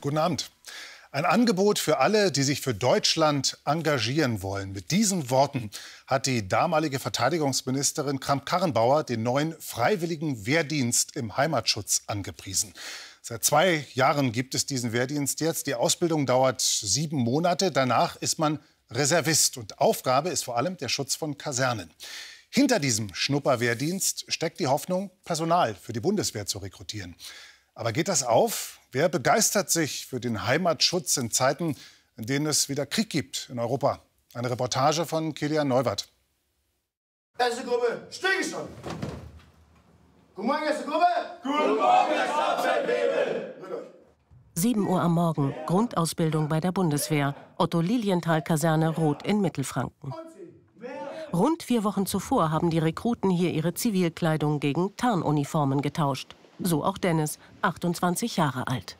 Guten Abend. Ein Angebot für alle, die sich für Deutschland engagieren wollen. Mit diesen Worten hat die damalige Verteidigungsministerin Kramp-Karrenbauer den neuen freiwilligen Wehrdienst im Heimatschutz angepriesen. Seit zwei Jahren gibt es diesen Wehrdienst jetzt. Die Ausbildung dauert sieben Monate. Danach ist man Reservist. Und Aufgabe ist vor allem der Schutz von Kasernen. Hinter diesem Schnupperwehrdienst steckt die Hoffnung, Personal für die Bundeswehr zu rekrutieren. Aber geht das auf? Wer begeistert sich für den Heimatschutz in Zeiten, in denen es wieder Krieg gibt in Europa? Eine Reportage von Kilian Neuwert. Erste Gruppe, Stillstand. Guten Morgen, erste Gruppe. Guten Morgen, Herr Stabsfeldwebel. 7 Uhr am Morgen, Grundausbildung bei der Bundeswehr. Otto Lilienthal-Kaserne Roth in Mittelfranken. Rund vier Wochen zuvor haben die Rekruten hier ihre Zivilkleidung gegen Tarnuniformen getauscht. So auch Dennis, 28 Jahre alt.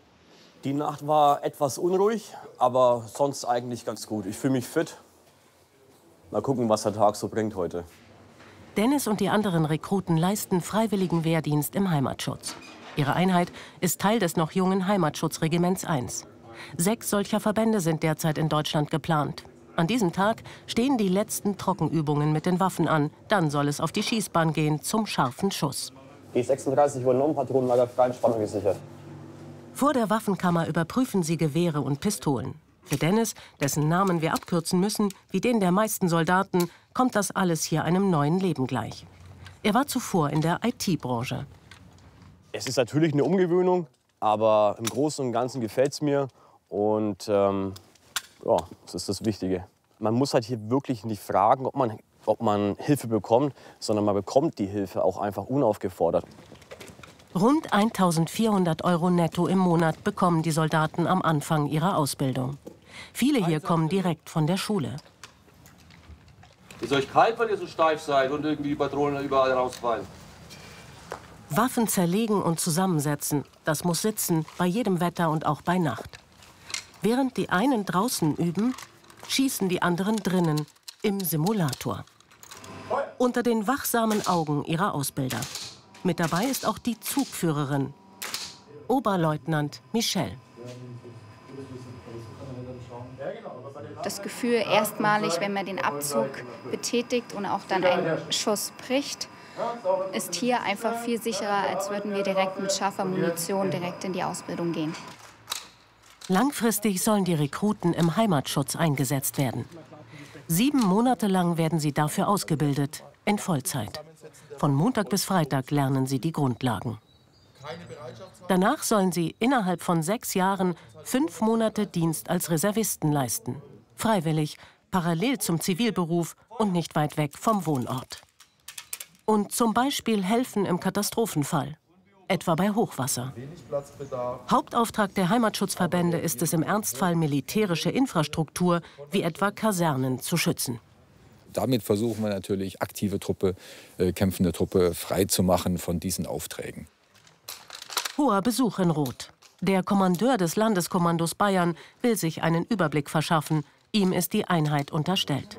Die Nacht war etwas unruhig, aber sonst eigentlich ganz gut. Ich fühle mich fit. Mal gucken, was der Tag so bringt heute. Dennis und die anderen Rekruten leisten freiwilligen Wehrdienst im Heimatschutz. Ihre Einheit ist Teil des noch jungen Heimatschutzregiments 1. Sechs solcher Verbände sind derzeit in Deutschland geplant. An diesem Tag stehen die letzten Trockenübungen mit den Waffen an. Dann soll es auf die Schießbahn gehen zum scharfen Schuss. Die 36 wurden um Patronenlager freien Spannung gesichert. Vor der Waffenkammer überprüfen sie Gewehre und Pistolen. Für Dennis, dessen Namen wir abkürzen müssen, wie den der meisten Soldaten, kommt das alles hier einem neuen Leben gleich. Er war zuvor in der IT-Branche. Es ist natürlich eine Umgewöhnung, aber im Großen und Ganzen gefällt es mir. Und ähm, ja, das ist das Wichtige. Man muss halt hier wirklich nicht fragen, ob man ob man Hilfe bekommt, sondern man bekommt die Hilfe auch einfach unaufgefordert. Rund 1400 Euro netto im Monat bekommen die Soldaten am Anfang ihrer Ausbildung. Viele hier kommen direkt von der Schule. Ist euch kalt, weil ihr so steif seid und irgendwie die Patronen überall rausfallen? Waffen zerlegen und zusammensetzen, das muss sitzen, bei jedem Wetter und auch bei Nacht. Während die einen draußen üben, schießen die anderen drinnen im Simulator unter den wachsamen Augen ihrer Ausbilder. Mit dabei ist auch die Zugführerin, Oberleutnant Michelle. Das Gefühl erstmalig, wenn man den Abzug betätigt und auch dann ein Schuss bricht, ist hier einfach viel sicherer, als würden wir direkt mit scharfer Munition direkt in die Ausbildung gehen. Langfristig sollen die Rekruten im Heimatschutz eingesetzt werden. Sieben Monate lang werden sie dafür ausgebildet, in Vollzeit. Von Montag bis Freitag lernen sie die Grundlagen. Danach sollen sie innerhalb von sechs Jahren fünf Monate Dienst als Reservisten leisten. Freiwillig, parallel zum Zivilberuf und nicht weit weg vom Wohnort. Und zum Beispiel helfen im Katastrophenfall, etwa bei Hochwasser. Hauptauftrag der Heimatschutzverbände ist es im Ernstfall, militärische Infrastruktur wie etwa Kasernen zu schützen. Damit versuchen wir natürlich, aktive Truppe, äh, kämpfende Truppe freizumachen von diesen Aufträgen. Hoher Besuch in Rot. Der Kommandeur des Landeskommandos Bayern will sich einen Überblick verschaffen. Ihm ist die Einheit unterstellt.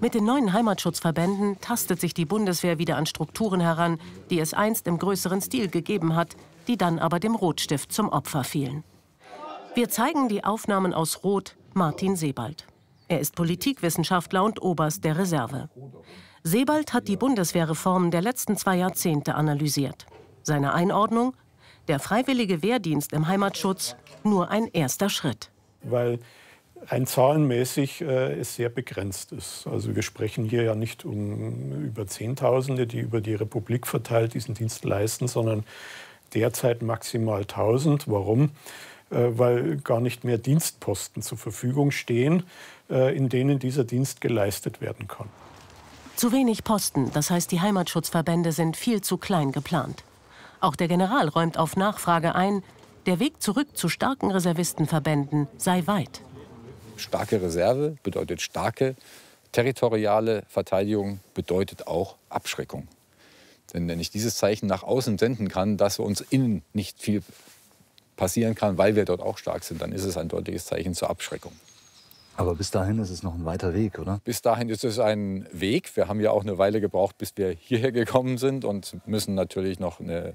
Mit den neuen Heimatschutzverbänden tastet sich die Bundeswehr wieder an Strukturen heran, die es einst im größeren Stil gegeben hat, die dann aber dem Rotstift zum Opfer fielen. Wir zeigen die Aufnahmen aus Rot Martin Sebald. Er ist Politikwissenschaftler und Oberst der Reserve. Sebald hat die Bundeswehrreformen der letzten zwei Jahrzehnte analysiert. Seine Einordnung? Der freiwillige Wehrdienst im Heimatschutz nur ein erster Schritt. Weil rein zahlenmäßig äh, es sehr begrenzt ist. Also wir sprechen hier ja nicht um über Zehntausende, die über die Republik verteilt diesen Dienst leisten, sondern derzeit maximal 1000. Warum? Äh, weil gar nicht mehr Dienstposten zur Verfügung stehen, äh, in denen dieser Dienst geleistet werden kann. Zu wenig Posten, das heißt die Heimatschutzverbände sind viel zu klein geplant. Auch der General räumt auf Nachfrage ein, der Weg zurück zu starken Reservistenverbänden sei weit. Starke Reserve bedeutet starke territoriale Verteidigung, bedeutet auch Abschreckung. Denn wenn ich dieses Zeichen nach außen senden kann, dass uns innen nicht viel passieren kann, weil wir dort auch stark sind, dann ist es ein deutliches Zeichen zur Abschreckung. Aber bis dahin ist es noch ein weiter Weg, oder? Bis dahin ist es ein Weg. Wir haben ja auch eine Weile gebraucht, bis wir hierher gekommen sind und müssen natürlich noch eine,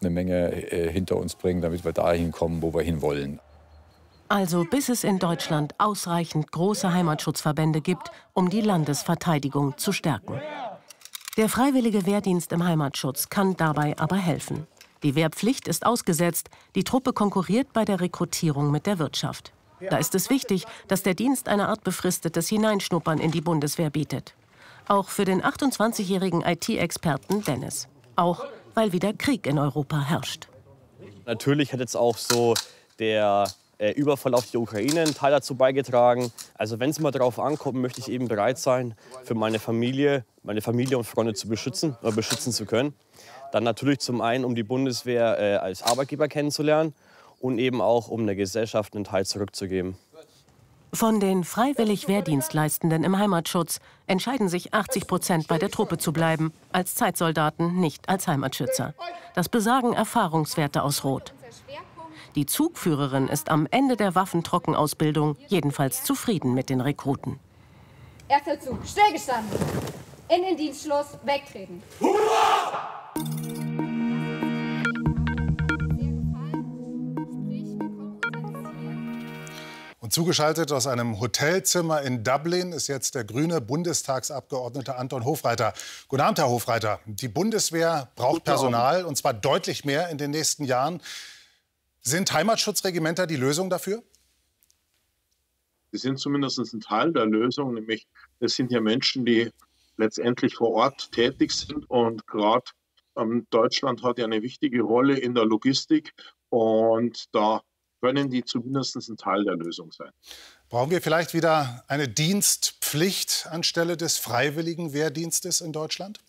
eine Menge äh, hinter uns bringen, damit wir dahin kommen, wo wir hinwollen. Also bis es in Deutschland ausreichend große Heimatschutzverbände gibt, um die Landesverteidigung zu stärken. Der freiwillige Wehrdienst im Heimatschutz kann dabei aber helfen. Die Wehrpflicht ist ausgesetzt, die Truppe konkurriert bei der Rekrutierung mit der Wirtschaft. Da ist es wichtig, dass der Dienst eine Art befristetes Hineinschnuppern in die Bundeswehr bietet. Auch für den 28-jährigen IT-Experten Dennis. Auch weil wieder Krieg in Europa herrscht. Natürlich hat jetzt auch so der äh, Überfall auf die Ukraine einen Teil dazu beigetragen. Also wenn es mal darauf ankommt, möchte ich eben bereit sein, für meine Familie, meine Familie und Freunde zu beschützen oder beschützen zu können. Dann natürlich zum einen, um die Bundeswehr äh, als Arbeitgeber kennenzulernen und eben auch, um der Gesellschaft einen Teil zurückzugeben. Von den freiwillig Wehrdienstleistenden im Heimatschutz entscheiden sich 80 Prozent bei der Truppe zu bleiben, als Zeitsoldaten, nicht als Heimatschützer. Das besagen Erfahrungswerte aus Rot. Die Zugführerin ist am Ende der Waffentrockenausbildung jedenfalls zufrieden mit den Rekruten. Erster Zug, stillgestanden. In den Dienstschluss, wegtreten. Hurra! Und zugeschaltet aus einem Hotelzimmer in Dublin ist jetzt der grüne Bundestagsabgeordnete Anton Hofreiter. Guten Abend, Herr Hofreiter. Die Bundeswehr braucht Personal, und zwar deutlich mehr in den nächsten Jahren. Sind Heimatschutzregimenter die Lösung dafür? Sie sind zumindest ein Teil der Lösung, nämlich es sind ja Menschen, die letztendlich vor Ort tätig sind und gerade ähm, Deutschland hat ja eine wichtige Rolle in der Logistik und da können die zumindest ein Teil der Lösung sein. Brauchen wir vielleicht wieder eine Dienstpflicht anstelle des freiwilligen Wehrdienstes in Deutschland?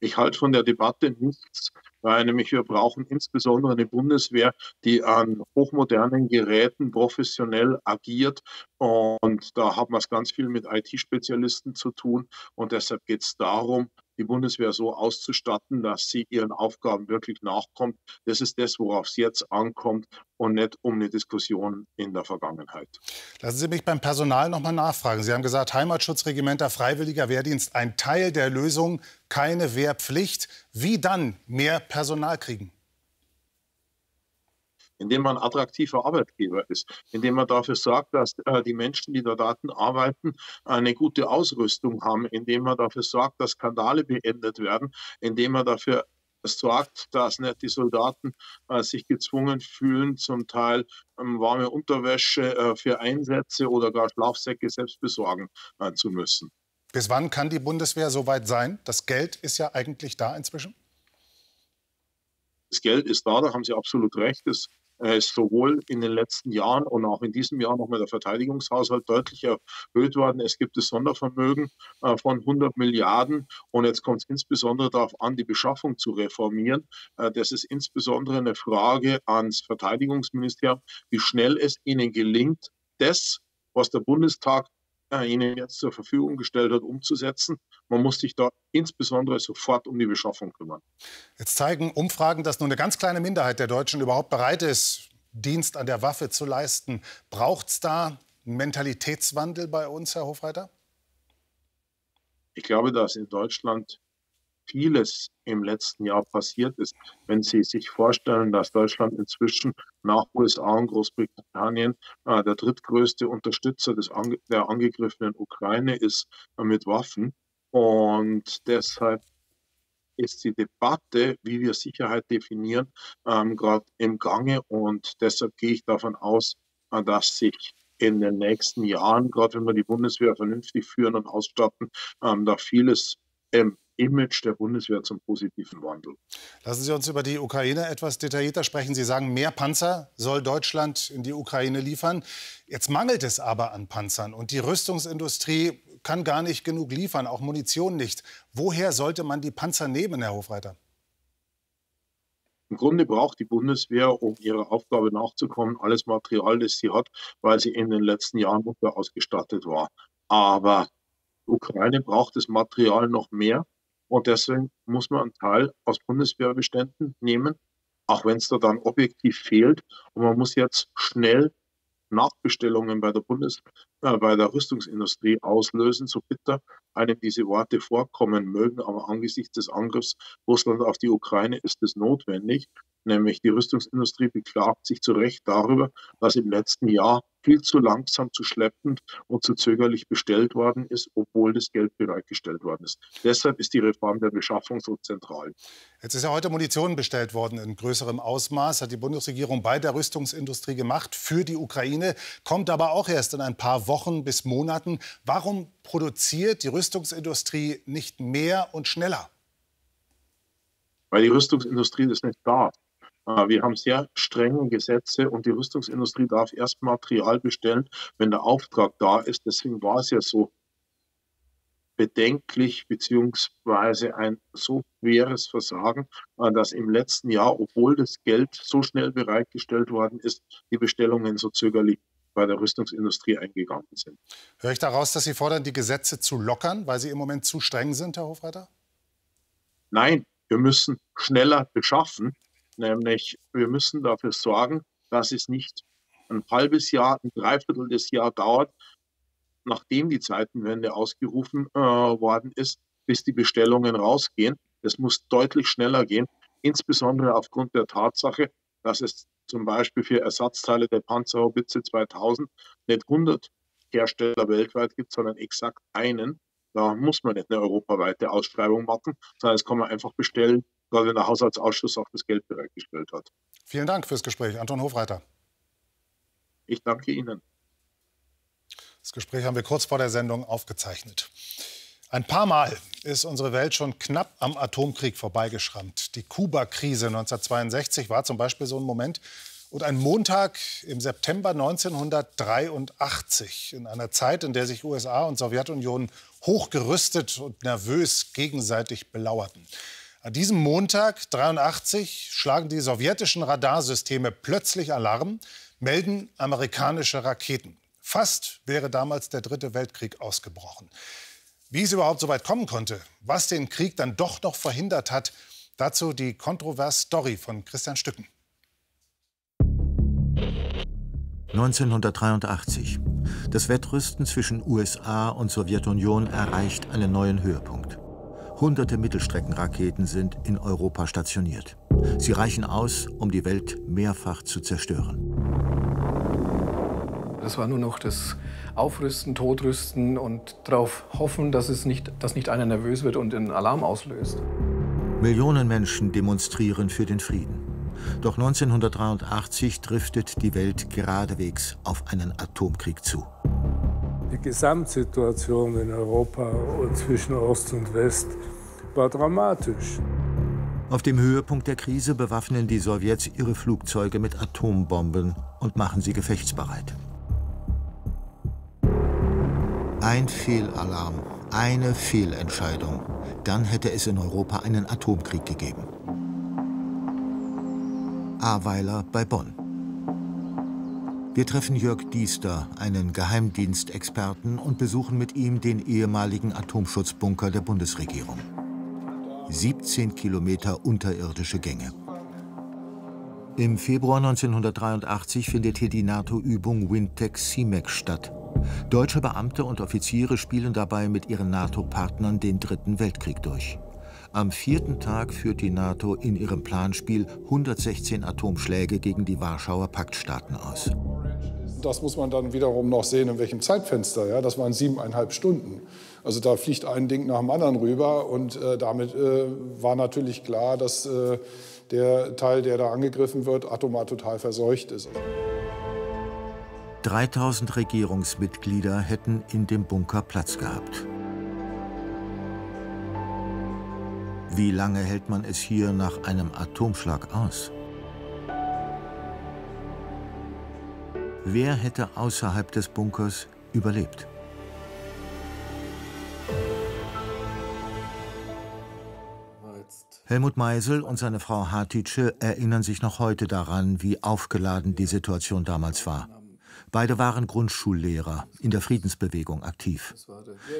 Ich halte von der Debatte nichts, weil nämlich wir brauchen insbesondere eine Bundeswehr, die an hochmodernen Geräten professionell agiert. Und da haben wir es ganz viel mit IT-Spezialisten zu tun. Und deshalb geht es darum, die Bundeswehr so auszustatten, dass sie ihren Aufgaben wirklich nachkommt. Das ist das, worauf es jetzt ankommt und nicht um eine Diskussion in der Vergangenheit. Lassen Sie mich beim Personal noch mal nachfragen. Sie haben gesagt, Heimatschutzregimenter, freiwilliger Wehrdienst, ein Teil der Lösung, keine Wehrpflicht. Wie dann mehr Personal kriegen? indem man attraktiver Arbeitgeber ist, indem man dafür sorgt, dass äh, die Menschen, die da Daten arbeiten, eine gute Ausrüstung haben, indem man dafür sorgt, dass Skandale beendet werden, indem man dafür sorgt, dass nicht die Soldaten äh, sich gezwungen fühlen, zum Teil ähm, warme Unterwäsche äh, für Einsätze oder gar Schlafsäcke selbst besorgen äh, zu müssen. Bis wann kann die Bundeswehr so weit sein? Das Geld ist ja eigentlich da inzwischen. Das Geld ist da, da haben Sie absolut recht. Äh, ist sowohl in den letzten Jahren und auch in diesem Jahr nochmal der Verteidigungshaushalt deutlich erhöht worden. Es gibt das Sondervermögen äh, von 100 Milliarden und jetzt kommt es insbesondere darauf an, die Beschaffung zu reformieren. Äh, das ist insbesondere eine Frage ans Verteidigungsministerium, wie schnell es ihnen gelingt, das, was der Bundestag Ihnen jetzt zur Verfügung gestellt hat, umzusetzen. Man muss sich da insbesondere sofort um die Beschaffung kümmern. Jetzt zeigen Umfragen, dass nur eine ganz kleine Minderheit der Deutschen überhaupt bereit ist, Dienst an der Waffe zu leisten. Braucht es da einen Mentalitätswandel bei uns, Herr Hofreiter? Ich glaube, dass in Deutschland vieles im letzten Jahr passiert ist. Wenn Sie sich vorstellen, dass Deutschland inzwischen nach USA und Großbritannien äh, der drittgrößte Unterstützer des ange der angegriffenen Ukraine ist äh, mit Waffen. Und deshalb ist die Debatte, wie wir Sicherheit definieren, ähm, gerade im Gange. Und deshalb gehe ich davon aus, äh, dass sich in den nächsten Jahren, gerade wenn wir die Bundeswehr vernünftig führen und ausstatten, ähm, da vieles ähm, Image der Bundeswehr zum positiven Wandel. Lassen Sie uns über die Ukraine etwas detaillierter sprechen. Sie sagen, mehr Panzer soll Deutschland in die Ukraine liefern. Jetzt mangelt es aber an Panzern und die Rüstungsindustrie kann gar nicht genug liefern, auch Munition nicht. Woher sollte man die Panzer nehmen, Herr Hofreiter? Im Grunde braucht die Bundeswehr, um ihrer Aufgabe nachzukommen, alles Material, das sie hat, weil sie in den letzten Jahren ausgestattet war. Aber die Ukraine braucht das Material noch mehr. Und deswegen muss man einen Teil aus Bundeswehrbeständen nehmen, auch wenn es da dann objektiv fehlt. Und man muss jetzt schnell Nachbestellungen bei der Bundes, äh, bei der Rüstungsindustrie auslösen, so bitter einem diese Worte vorkommen mögen. Aber angesichts des Angriffs Russland auf die Ukraine ist es notwendig. Nämlich die Rüstungsindustrie beklagt sich zu Recht darüber, dass im letzten Jahr viel zu langsam, zu schleppend und zu zögerlich bestellt worden ist, obwohl das Geld bereitgestellt worden ist. Deshalb ist die Reform der Beschaffung so zentral. Jetzt ist ja heute Munition bestellt worden in größerem Ausmaß, hat die Bundesregierung bei der Rüstungsindustrie gemacht für die Ukraine, kommt aber auch erst in ein paar Wochen bis Monaten. Warum produziert die Rüstungsindustrie nicht mehr und schneller? Weil die Rüstungsindustrie das nicht darf. Äh, wir haben sehr strenge Gesetze und die Rüstungsindustrie darf erst Material bestellen, wenn der Auftrag da ist. Deswegen war es ja so bedenklich beziehungsweise ein so schweres Versagen, äh, dass im letzten Jahr, obwohl das Geld so schnell bereitgestellt worden ist, die Bestellungen so zögerlich bei der Rüstungsindustrie eingegangen sind. Höre ich daraus, dass Sie fordern, die Gesetze zu lockern, weil sie im Moment zu streng sind, Herr Hofreiter? Nein, wir müssen schneller beschaffen. Nämlich, wir müssen dafür sorgen, dass es nicht ein halbes Jahr, ein Dreiviertel des Jahr dauert, nachdem die Zeitenwende ausgerufen äh, worden ist, bis die Bestellungen rausgehen. Es muss deutlich schneller gehen, insbesondere aufgrund der Tatsache, dass es zum Beispiel für Ersatzteile der Panzerhaubitze 2000 nicht 100 Hersteller weltweit gibt, sondern exakt einen. Da muss man nicht eine europaweite Ausschreibung machen, sondern es kann man einfach bestellen weil der Haushaltsausschuss auch das Geld bereitgestellt hat. Vielen Dank fürs Gespräch, Anton Hofreiter. Ich danke Ihnen. Das Gespräch haben wir kurz vor der Sendung aufgezeichnet. Ein paar Mal ist unsere Welt schon knapp am Atomkrieg vorbeigeschrammt. Die Kuba-Krise 1962 war zum Beispiel so ein Moment. Und ein Montag im September 1983, in einer Zeit, in der sich USA und Sowjetunion hochgerüstet und nervös gegenseitig belauerten. An diesem Montag 83 schlagen die sowjetischen Radarsysteme plötzlich Alarm, melden amerikanische Raketen. Fast wäre damals der Dritte Weltkrieg ausgebrochen. Wie es überhaupt so weit kommen konnte, was den Krieg dann doch noch verhindert hat, dazu die kontroverse Story von Christian Stücken. 1983. Das Wettrüsten zwischen USA und Sowjetunion erreicht einen neuen Höhepunkt. Hunderte Mittelstreckenraketen sind in Europa stationiert. Sie reichen aus, um die Welt mehrfach zu zerstören. Das war nur noch das Aufrüsten, Totrüsten und darauf hoffen, dass, es nicht, dass nicht einer nervös wird und den Alarm auslöst. Millionen Menschen demonstrieren für den Frieden. Doch 1983 driftet die Welt geradewegs auf einen Atomkrieg zu. Die Gesamtsituation in Europa und zwischen Ost und West war dramatisch. Auf dem Höhepunkt der Krise bewaffnen die Sowjets ihre Flugzeuge mit Atombomben und machen sie gefechtsbereit. Ein Fehlalarm, eine Fehlentscheidung. Dann hätte es in Europa einen Atomkrieg gegeben. Aweiler bei Bonn. Wir treffen Jörg Diester, einen Geheimdienstexperten, und besuchen mit ihm den ehemaligen Atomschutzbunker der Bundesregierung. 17 Kilometer unterirdische Gänge. Im Februar 1983 findet hier die NATO-Übung Wintec CIMEC statt. Deutsche Beamte und Offiziere spielen dabei mit ihren NATO-Partnern den Dritten Weltkrieg durch. Am vierten Tag führt die NATO in ihrem Planspiel 116 Atomschläge gegen die Warschauer Paktstaaten aus. Das muss man dann wiederum noch sehen, in welchem Zeitfenster. Ja, das waren siebeneinhalb Stunden. Also da fliegt ein Ding nach dem anderen rüber und äh, damit äh, war natürlich klar, dass äh, der Teil, der da angegriffen wird, atomar total verseucht ist. 3000 Regierungsmitglieder hätten in dem Bunker Platz gehabt. Wie lange hält man es hier nach einem Atomschlag aus? Wer hätte außerhalb des Bunkers überlebt? Helmut Meisel und seine Frau Hatice erinnern sich noch heute daran, wie aufgeladen die Situation damals war. Beide waren Grundschullehrer, in der Friedensbewegung aktiv.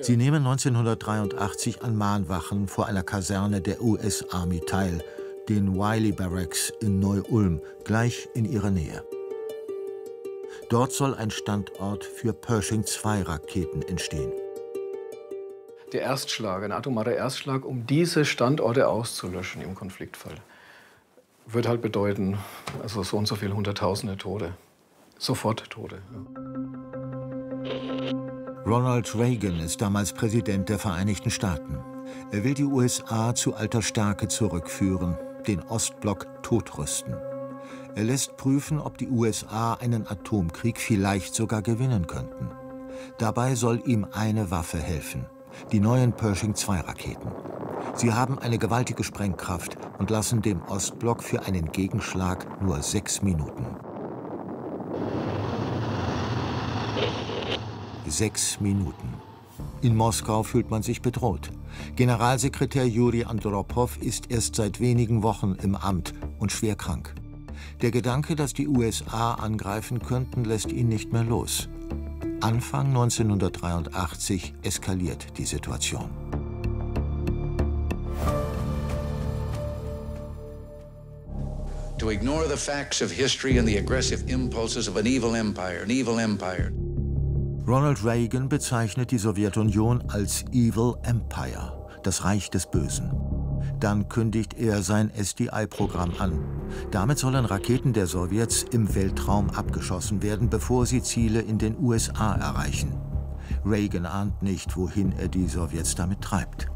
Sie nehmen 1983 an Mahnwachen vor einer Kaserne der US Army teil, den Wiley Barracks in Neu-Ulm, gleich in ihrer Nähe. Dort soll ein Standort für Pershing-2-Raketen entstehen. Der Erstschlag, ein atomarer Erstschlag, um diese Standorte auszulöschen im Konfliktfall. wird halt bedeuten, also so und so viele Hunderttausende Tote. Sofort Tote. Ronald Reagan ist damals Präsident der Vereinigten Staaten. Er will die USA zu alter Stärke zurückführen, den Ostblock totrüsten. Er lässt prüfen, ob die USA einen Atomkrieg vielleicht sogar gewinnen könnten. Dabei soll ihm eine Waffe helfen, die neuen Pershing-2-Raketen. Sie haben eine gewaltige Sprengkraft und lassen dem Ostblock für einen Gegenschlag nur sechs Minuten. Sechs Minuten. In Moskau fühlt man sich bedroht. Generalsekretär Juri Andropow ist erst seit wenigen Wochen im Amt und schwer krank. Der Gedanke, dass die USA angreifen könnten, lässt ihn nicht mehr los. Anfang 1983 eskaliert die Situation. To ignore the facts of history and the aggressive impulses of an evil empire, an evil empire. Ronald Reagan bezeichnet die Sowjetunion als Evil Empire, das Reich des Bösen. Dann kündigt er sein SDI-Programm an. Damit sollen Raketen der Sowjets im Weltraum abgeschossen werden, bevor sie Ziele in den USA erreichen. Reagan ahnt nicht, wohin er die Sowjets damit treibt.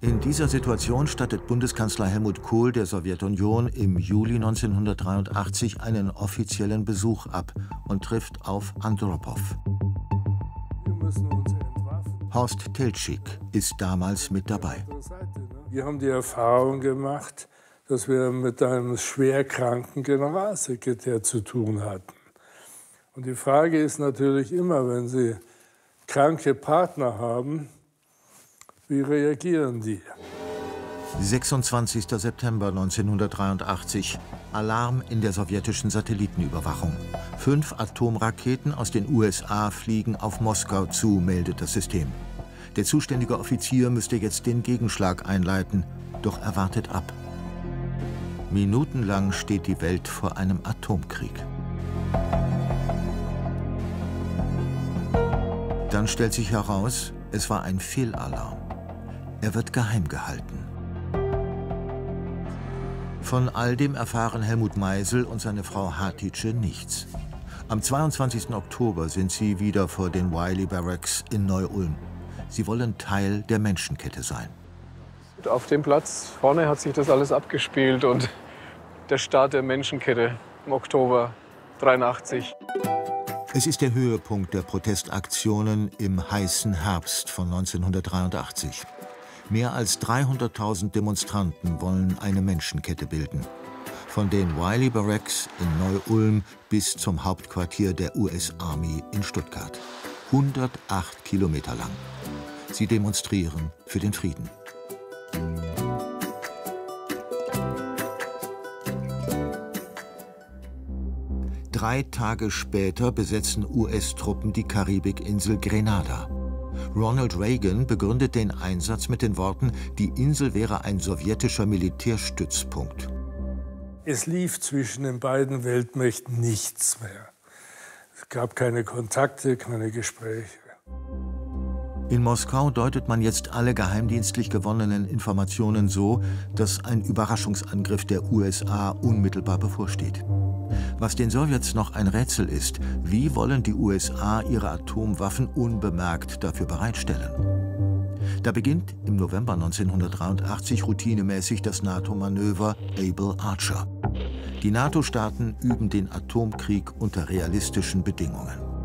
In dieser Situation stattet Bundeskanzler Helmut Kohl der Sowjetunion im Juli 1983 einen offiziellen Besuch ab und trifft auf Andropow. Horst Teltschik ist damals mit dabei. Wir haben die Erfahrung gemacht, dass wir mit einem schwerkranken Generalsekretär zu tun hatten. Und die Frage ist natürlich immer, wenn Sie kranke Partner haben, wie reagieren die? 26. September 1983. Alarm in der sowjetischen Satellitenüberwachung. Fünf Atomraketen aus den USA fliegen auf Moskau zu, meldet das System. Der zuständige Offizier müsste jetzt den Gegenschlag einleiten, doch er wartet ab. Minutenlang steht die Welt vor einem Atomkrieg. Dann stellt sich heraus, es war ein Fehlalarm. Er wird geheim gehalten. Von all dem erfahren Helmut Meisel und seine Frau Hatice nichts. Am 22. Oktober sind sie wieder vor den Wiley Barracks in Neu-Ulm. Sie wollen Teil der Menschenkette sein. Auf dem Platz vorne hat sich das alles abgespielt und der Start der Menschenkette im Oktober 83. Es ist der Höhepunkt der Protestaktionen im heißen Herbst von 1983. Mehr als 300.000 Demonstranten wollen eine Menschenkette bilden. Von den Wiley Barracks in Neu-Ulm bis zum Hauptquartier der US Army in Stuttgart. 108 Kilometer lang. Sie demonstrieren für den Frieden. Drei Tage später besetzen US-Truppen die Karibikinsel Grenada. Ronald Reagan begründet den Einsatz mit den Worten, die Insel wäre ein sowjetischer Militärstützpunkt. Es lief zwischen den beiden Weltmächten nichts mehr. Es gab keine Kontakte, keine Gespräche. In Moskau deutet man jetzt alle geheimdienstlich gewonnenen Informationen so, dass ein Überraschungsangriff der USA unmittelbar bevorsteht. Was den Sowjets noch ein Rätsel ist, wie wollen die USA ihre Atomwaffen unbemerkt dafür bereitstellen? Da beginnt im November 1983 routinemäßig das NATO-Manöver Able Archer. Die NATO-Staaten üben den Atomkrieg unter realistischen Bedingungen.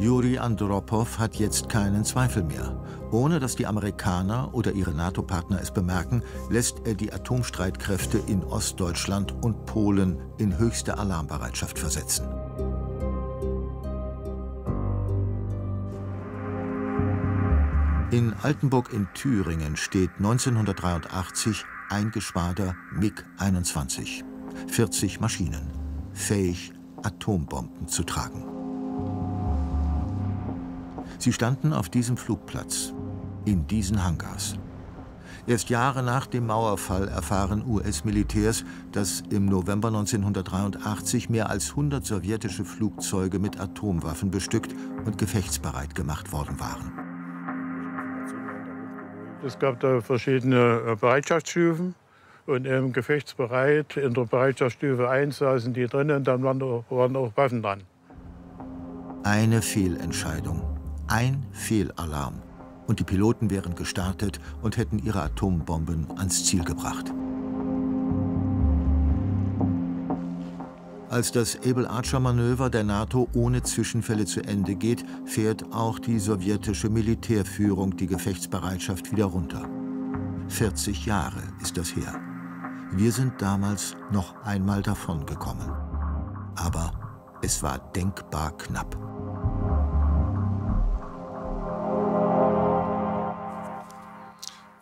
Juri Andropow hat jetzt keinen Zweifel mehr. Ohne dass die Amerikaner oder ihre NATO-Partner es bemerken, lässt er die Atomstreitkräfte in Ostdeutschland und Polen in höchste Alarmbereitschaft versetzen. In Altenburg in Thüringen steht 1983 ein Geschwader MiG-21. 40 Maschinen, fähig, Atombomben zu tragen. Sie standen auf diesem Flugplatz, in diesen Hangars. Erst Jahre nach dem Mauerfall erfahren US-Militärs, dass im November 1983 mehr als 100 sowjetische Flugzeuge mit Atomwaffen bestückt und gefechtsbereit gemacht worden waren. Es gab da verschiedene äh, Bereitschaftsstufen. Und im Gefechtsbereit, in der Bereitschaftsstufe 1 saßen die drinnen, dann waren, waren auch Waffen dran. Eine Fehlentscheidung, ein Fehlalarm. Und die Piloten wären gestartet und hätten ihre Atombomben ans Ziel gebracht. Als das Able-Archer-Manöver der NATO ohne Zwischenfälle zu Ende geht, fährt auch die sowjetische Militärführung die Gefechtsbereitschaft wieder runter. 40 Jahre ist das her. Wir sind damals noch einmal davongekommen. Aber es war denkbar knapp.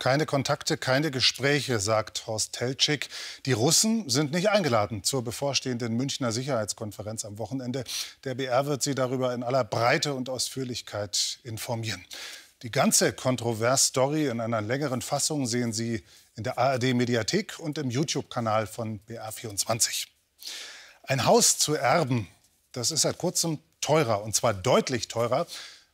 Keine Kontakte, keine Gespräche, sagt Horst Teltschik. Die Russen sind nicht eingeladen zur bevorstehenden Münchner Sicherheitskonferenz am Wochenende. Der BR wird sie darüber in aller Breite und Ausführlichkeit informieren. Die ganze Kontrovers-Story in einer längeren Fassung sehen Sie in der ARD-Mediathek und im YouTube-Kanal von BR24. Ein Haus zu erben, das ist seit kurzem teurer, und zwar deutlich teurer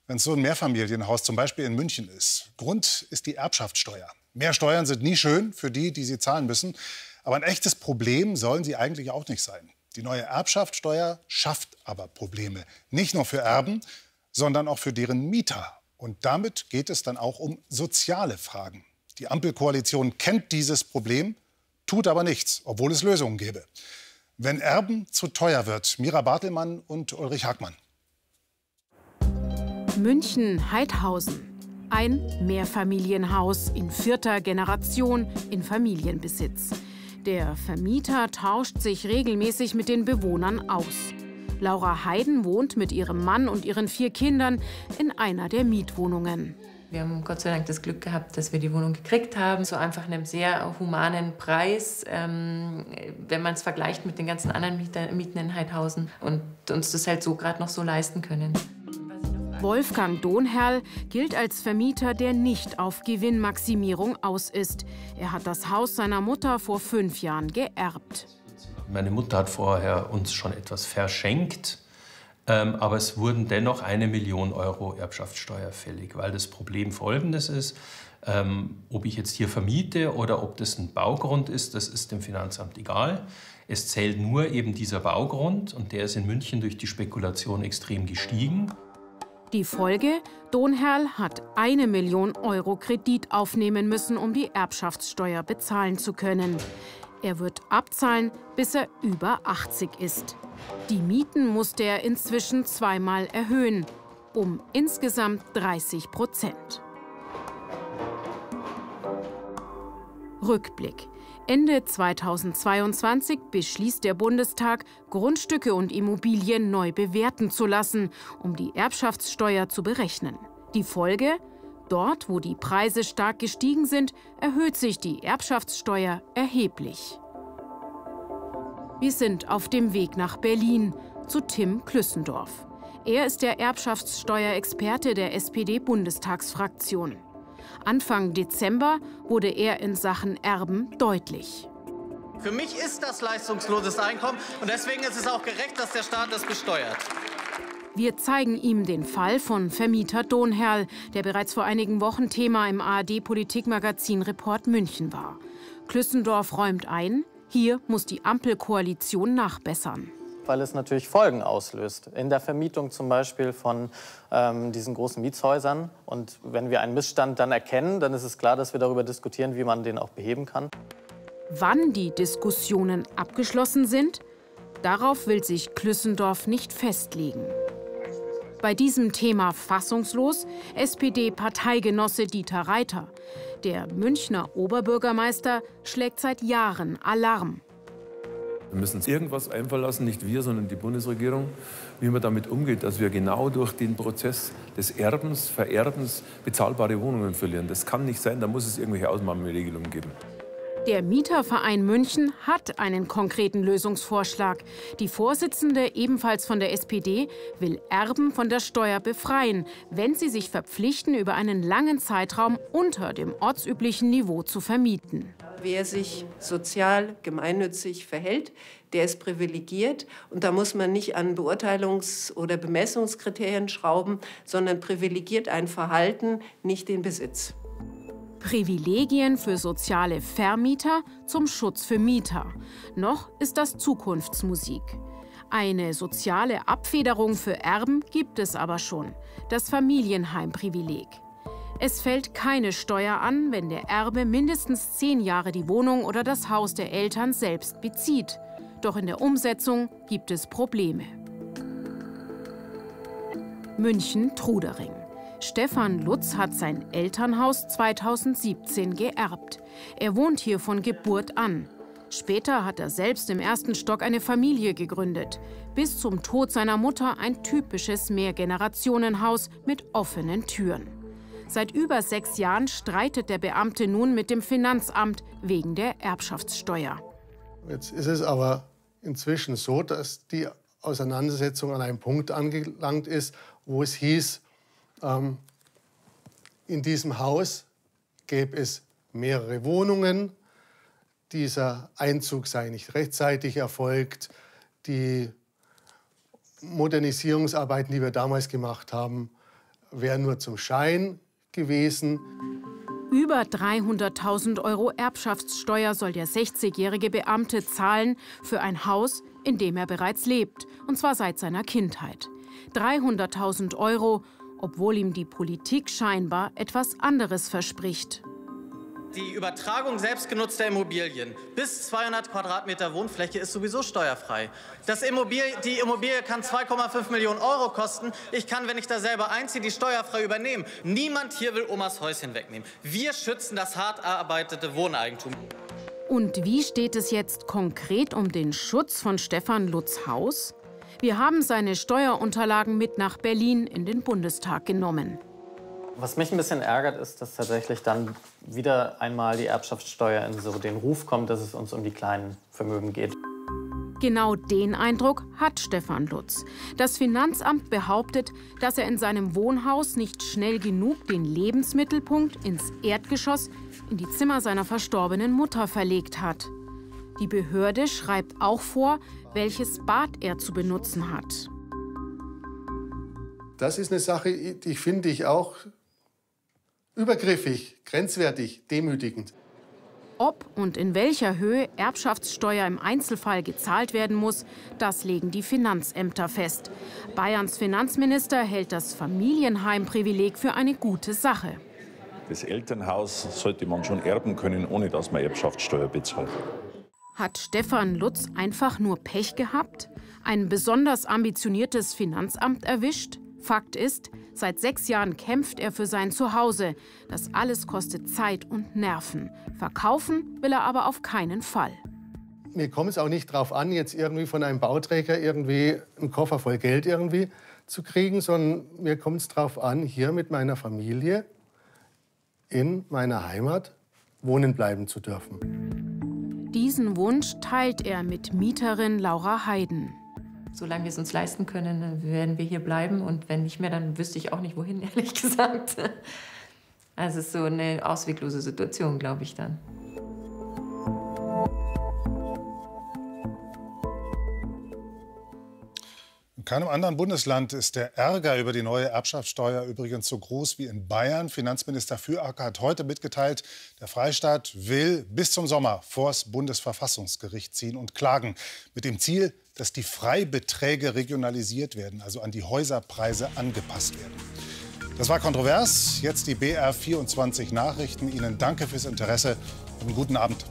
wenn es so ein Mehrfamilienhaus zum Beispiel in München ist. Grund ist die Erbschaftssteuer. Mehr Steuern sind nie schön für die, die sie zahlen müssen. Aber ein echtes Problem sollen sie eigentlich auch nicht sein. Die neue Erbschaftssteuer schafft aber Probleme. Nicht nur für Erben, sondern auch für deren Mieter. Und damit geht es dann auch um soziale Fragen. Die Ampelkoalition kennt dieses Problem, tut aber nichts, obwohl es Lösungen gäbe. Wenn Erben zu teuer wird, Mira Bartelmann und Ulrich Hagmann. München-Heidhausen. Ein Mehrfamilienhaus in vierter Generation in Familienbesitz. Der Vermieter tauscht sich regelmäßig mit den Bewohnern aus. Laura Heiden wohnt mit ihrem Mann und ihren vier Kindern in einer der Mietwohnungen. Wir haben Gott sei Dank das Glück gehabt, dass wir die Wohnung gekriegt haben, zu einfach einem sehr humanen Preis, ähm, wenn man es vergleicht mit den ganzen anderen Mieten in Heidhausen und uns das halt so gerade noch so leisten können. Wolfgang Dohnherl gilt als Vermieter, der nicht auf Gewinnmaximierung aus ist. Er hat das Haus seiner Mutter vor fünf Jahren geerbt. Meine Mutter hat vorher uns schon etwas verschenkt, ähm, aber es wurden dennoch eine Million Euro Erbschaftssteuer fällig, weil das Problem folgendes ist. Ähm, ob ich jetzt hier vermiete oder ob das ein Baugrund ist, das ist dem Finanzamt egal. Es zählt nur eben dieser Baugrund und der ist in München durch die Spekulation extrem gestiegen. Die Folge? Donherl hat eine Million Euro Kredit aufnehmen müssen, um die Erbschaftssteuer bezahlen zu können. Er wird abzahlen, bis er über 80 ist. Die Mieten musste er inzwischen zweimal erhöhen, um insgesamt 30 Prozent. Rückblick. Ende 2022 beschließt der Bundestag, Grundstücke und Immobilien neu bewerten zu lassen, um die Erbschaftssteuer zu berechnen. Die Folge? Dort, wo die Preise stark gestiegen sind, erhöht sich die Erbschaftssteuer erheblich. Wir sind auf dem Weg nach Berlin zu Tim Klüssendorf. Er ist der Erbschaftssteuerexperte der SPD-Bundestagsfraktion. Anfang Dezember wurde er in Sachen Erben deutlich. Für mich ist das leistungsloses Einkommen und deswegen ist es auch gerecht, dass der Staat es besteuert. Wir zeigen ihm den Fall von Vermieter Donherl, der bereits vor einigen Wochen Thema im ARD-Politikmagazin Report München war. Klüssendorf räumt ein, hier muss die Ampelkoalition nachbessern weil es natürlich Folgen auslöst. In der Vermietung zum Beispiel von ähm, diesen großen Mietshäusern. Und wenn wir einen Missstand dann erkennen, dann ist es klar, dass wir darüber diskutieren, wie man den auch beheben kann. Wann die Diskussionen abgeschlossen sind, darauf will sich Klüssendorf nicht festlegen. Bei diesem Thema fassungslos SPD-Parteigenosse Dieter Reiter. Der Münchner Oberbürgermeister schlägt seit Jahren Alarm. Wir müssen uns irgendwas einfallen lassen, nicht wir, sondern die Bundesregierung, wie man damit umgeht, dass wir genau durch den Prozess des Erbens, Vererbens bezahlbare Wohnungen verlieren. Das kann nicht sein, da muss es irgendwelche Ausnahmeregelungen geben. Der Mieterverein München hat einen konkreten Lösungsvorschlag. Die Vorsitzende, ebenfalls von der SPD, will Erben von der Steuer befreien, wenn sie sich verpflichten, über einen langen Zeitraum unter dem ortsüblichen Niveau zu vermieten. Wer sich sozial gemeinnützig verhält, der ist privilegiert. Und da muss man nicht an Beurteilungs- oder Bemessungskriterien schrauben, sondern privilegiert ein Verhalten, nicht den Besitz. Privilegien für soziale Vermieter zum Schutz für Mieter. Noch ist das Zukunftsmusik. Eine soziale Abfederung für Erben gibt es aber schon, das Familienheimprivileg. Es fällt keine Steuer an, wenn der Erbe mindestens zehn Jahre die Wohnung oder das Haus der Eltern selbst bezieht. Doch in der Umsetzung gibt es Probleme. München-Trudering. Stefan Lutz hat sein Elternhaus 2017 geerbt. Er wohnt hier von Geburt an. Später hat er selbst im ersten Stock eine Familie gegründet. Bis zum Tod seiner Mutter ein typisches Mehrgenerationenhaus mit offenen Türen. Seit über sechs Jahren streitet der Beamte nun mit dem Finanzamt wegen der Erbschaftssteuer. Jetzt ist es aber inzwischen so, dass die Auseinandersetzung an einem Punkt angelangt ist, wo es hieß, ähm, in diesem Haus gäbe es mehrere Wohnungen. Dieser Einzug sei nicht rechtzeitig erfolgt. Die Modernisierungsarbeiten, die wir damals gemacht haben, wären nur zum Schein gewesen. Über 300.000 Euro Erbschaftssteuer soll der 60-jährige Beamte zahlen für ein Haus, in dem er bereits lebt, und zwar seit seiner Kindheit. 300.000 Euro, obwohl ihm die Politik scheinbar etwas anderes verspricht. Die Übertragung selbstgenutzter Immobilien bis 200 Quadratmeter Wohnfläche ist sowieso steuerfrei. Das Immobilie, die Immobilie kann 2,5 Millionen Euro kosten. Ich kann, wenn ich da selber einziehe, die steuerfrei übernehmen. Niemand hier will Omas Häuschen wegnehmen. Wir schützen das hart erarbeitete Wohneigentum. Und wie steht es jetzt konkret um den Schutz von Stefan Lutz Haus? Wir haben seine Steuerunterlagen mit nach Berlin in den Bundestag genommen. Was mich ein bisschen ärgert, ist, dass tatsächlich dann wieder einmal die Erbschaftssteuer in so den Ruf kommt, dass es uns um die kleinen Vermögen geht. Genau den Eindruck hat Stefan Lutz. Das Finanzamt behauptet, dass er in seinem Wohnhaus nicht schnell genug den Lebensmittelpunkt ins Erdgeschoss in die Zimmer seiner verstorbenen Mutter verlegt hat. Die Behörde schreibt auch vor, welches Bad er zu benutzen hat. Das ist eine Sache, die finde ich auch übergriffig, grenzwertig, demütigend. Ob und in welcher Höhe Erbschaftssteuer im Einzelfall gezahlt werden muss, das legen die Finanzämter fest. Bayerns Finanzminister hält das Familienheimprivileg für eine gute Sache. Das Elternhaus sollte man schon erben können, ohne dass man Erbschaftssteuer bezahlt. Hat Stefan Lutz einfach nur Pech gehabt? Ein besonders ambitioniertes Finanzamt erwischt? Fakt ist, seit sechs Jahren kämpft er für sein Zuhause. Das alles kostet Zeit und Nerven. Verkaufen will er aber auf keinen Fall. Mir kommt es auch nicht darauf an, jetzt irgendwie von einem Bauträger irgendwie einen Koffer voll Geld irgendwie zu kriegen, sondern mir kommt es darauf an, hier mit meiner Familie in meiner Heimat wohnen bleiben zu dürfen. Diesen Wunsch teilt er mit Mieterin Laura Heiden solange wir es uns leisten können, werden wir hier bleiben. Und wenn nicht mehr, dann wüsste ich auch nicht, wohin, ehrlich gesagt. Also es ist so eine ausweglose Situation, glaube ich dann. In keinem anderen Bundesland ist der Ärger über die neue Erbschaftssteuer übrigens so groß wie in Bayern. Finanzminister Füracker hat heute mitgeteilt, der Freistaat will bis zum Sommer vors Bundesverfassungsgericht ziehen und klagen. Mit dem Ziel, dass die Freibeträge regionalisiert werden, also an die Häuserpreise angepasst werden. Das war kontrovers. Jetzt die BR24 Nachrichten. Ihnen danke fürs Interesse und einen guten Abend.